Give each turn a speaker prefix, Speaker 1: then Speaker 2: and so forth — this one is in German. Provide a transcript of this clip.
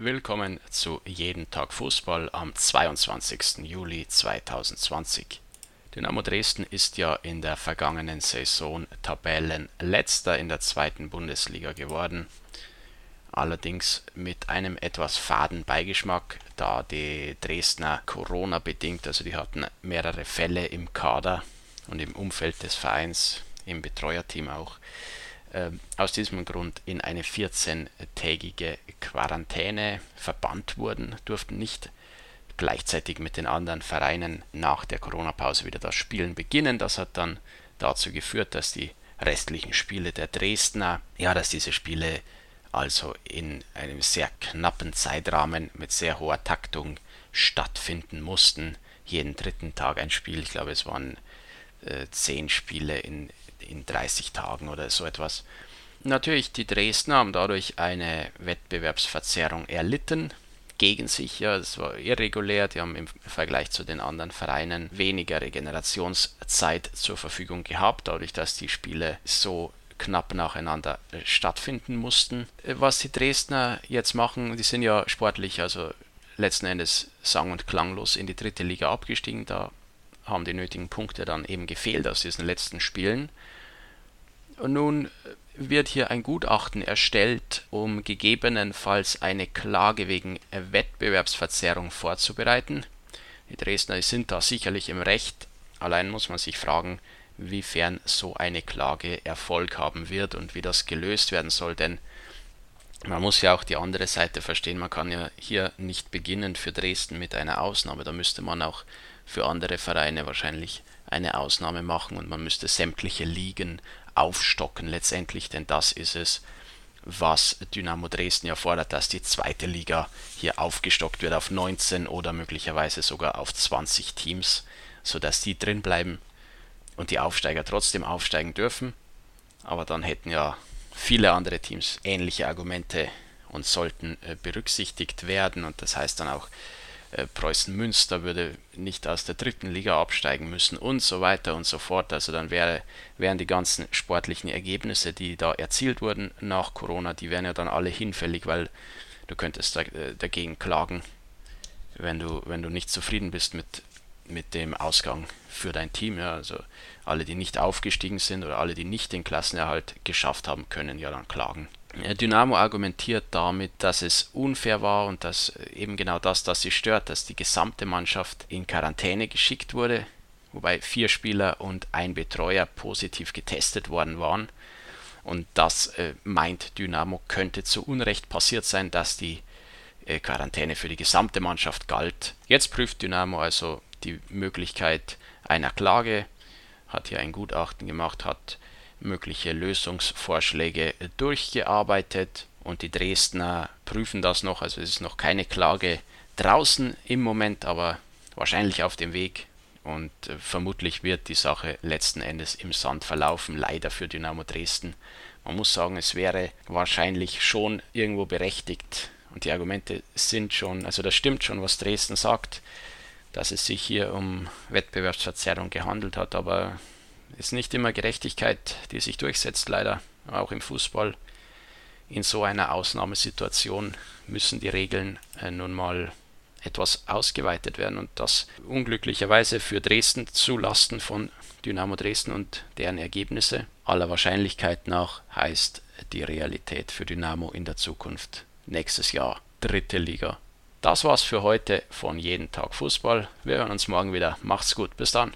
Speaker 1: Willkommen zu Jeden Tag Fußball am 22. Juli 2020. Dynamo Dresden ist ja in der vergangenen Saison Tabellenletzter in der zweiten Bundesliga geworden. Allerdings mit einem etwas faden Beigeschmack, da die Dresdner Corona bedingt, also die hatten mehrere Fälle im Kader und im Umfeld des Vereins, im Betreuerteam auch, aus diesem Grund in eine 14-tägige Quarantäne verbannt wurden, durften nicht gleichzeitig mit den anderen Vereinen nach der Corona-Pause wieder das Spielen beginnen. Das hat dann dazu geführt, dass die restlichen Spiele der Dresdner, ja, dass diese Spiele also in einem sehr knappen Zeitrahmen mit sehr hoher Taktung stattfinden mussten. Jeden dritten Tag ein Spiel. Ich glaube, es waren äh, zehn Spiele in in 30 Tagen oder so etwas. Natürlich, die Dresdner haben dadurch eine Wettbewerbsverzerrung erlitten gegen sich. Ja, es war irregulär. Die haben im Vergleich zu den anderen Vereinen weniger Regenerationszeit zur Verfügung gehabt, dadurch, dass die Spiele so knapp nacheinander äh, stattfinden mussten. Äh, was die Dresdner jetzt machen, die sind ja sportlich, also letzten Endes sang- und klanglos in die dritte Liga abgestiegen. Da haben die nötigen Punkte dann eben gefehlt aus diesen letzten Spielen. Nun wird hier ein Gutachten erstellt, um gegebenenfalls eine Klage wegen Wettbewerbsverzerrung vorzubereiten. Die Dresdner sind da sicherlich im Recht, allein muss man sich fragen, wiefern so eine Klage Erfolg haben wird und wie das gelöst werden soll, denn man muss ja auch die andere Seite verstehen, man kann ja hier nicht beginnen für Dresden mit einer Ausnahme, da müsste man auch für andere Vereine wahrscheinlich eine Ausnahme machen und man müsste sämtliche Ligen aufstocken letztendlich, denn das ist es, was Dynamo Dresden ja fordert, dass die zweite Liga hier aufgestockt wird auf 19 oder möglicherweise sogar auf 20 Teams, sodass die drin bleiben und die Aufsteiger trotzdem aufsteigen dürfen. Aber dann hätten ja viele andere Teams ähnliche Argumente und sollten äh, berücksichtigt werden und das heißt dann auch, Preußen Münster würde nicht aus der dritten Liga absteigen müssen und so weiter und so fort. Also dann wäre, wären die ganzen sportlichen Ergebnisse, die da erzielt wurden nach Corona, die wären ja dann alle hinfällig, weil du könntest da, äh, dagegen klagen, wenn du, wenn du nicht zufrieden bist mit, mit dem Ausgang für dein Team. Ja, also alle, die nicht aufgestiegen sind oder alle, die nicht den Klassenerhalt geschafft haben, können ja dann klagen. Dynamo argumentiert damit, dass es unfair war und dass eben genau das, das sie stört, dass die gesamte Mannschaft in Quarantäne geschickt wurde, wobei vier Spieler und ein Betreuer positiv getestet worden waren. Und das äh, meint Dynamo könnte zu Unrecht passiert sein, dass die äh, Quarantäne für die gesamte Mannschaft galt. Jetzt prüft Dynamo also die Möglichkeit einer Klage, hat hier ein Gutachten gemacht, hat mögliche Lösungsvorschläge durchgearbeitet und die Dresdner prüfen das noch. Also es ist noch keine Klage draußen im Moment, aber wahrscheinlich auf dem Weg und äh, vermutlich wird die Sache letzten Endes im Sand verlaufen, leider für Dynamo Dresden. Man muss sagen, es wäre wahrscheinlich schon irgendwo berechtigt und die Argumente sind schon, also das stimmt schon, was Dresden sagt, dass es sich hier um Wettbewerbsverzerrung gehandelt hat, aber ist nicht immer Gerechtigkeit, die sich durchsetzt, leider, auch im Fußball. In so einer Ausnahmesituation müssen die Regeln äh, nun mal etwas ausgeweitet werden und das unglücklicherweise für Dresden zu Lasten von Dynamo Dresden und deren Ergebnisse. Aller Wahrscheinlichkeit nach heißt die Realität für Dynamo in der Zukunft nächstes Jahr dritte Liga. Das war's für heute von Jeden Tag Fußball. Wir hören uns morgen wieder. Macht's gut. Bis dann.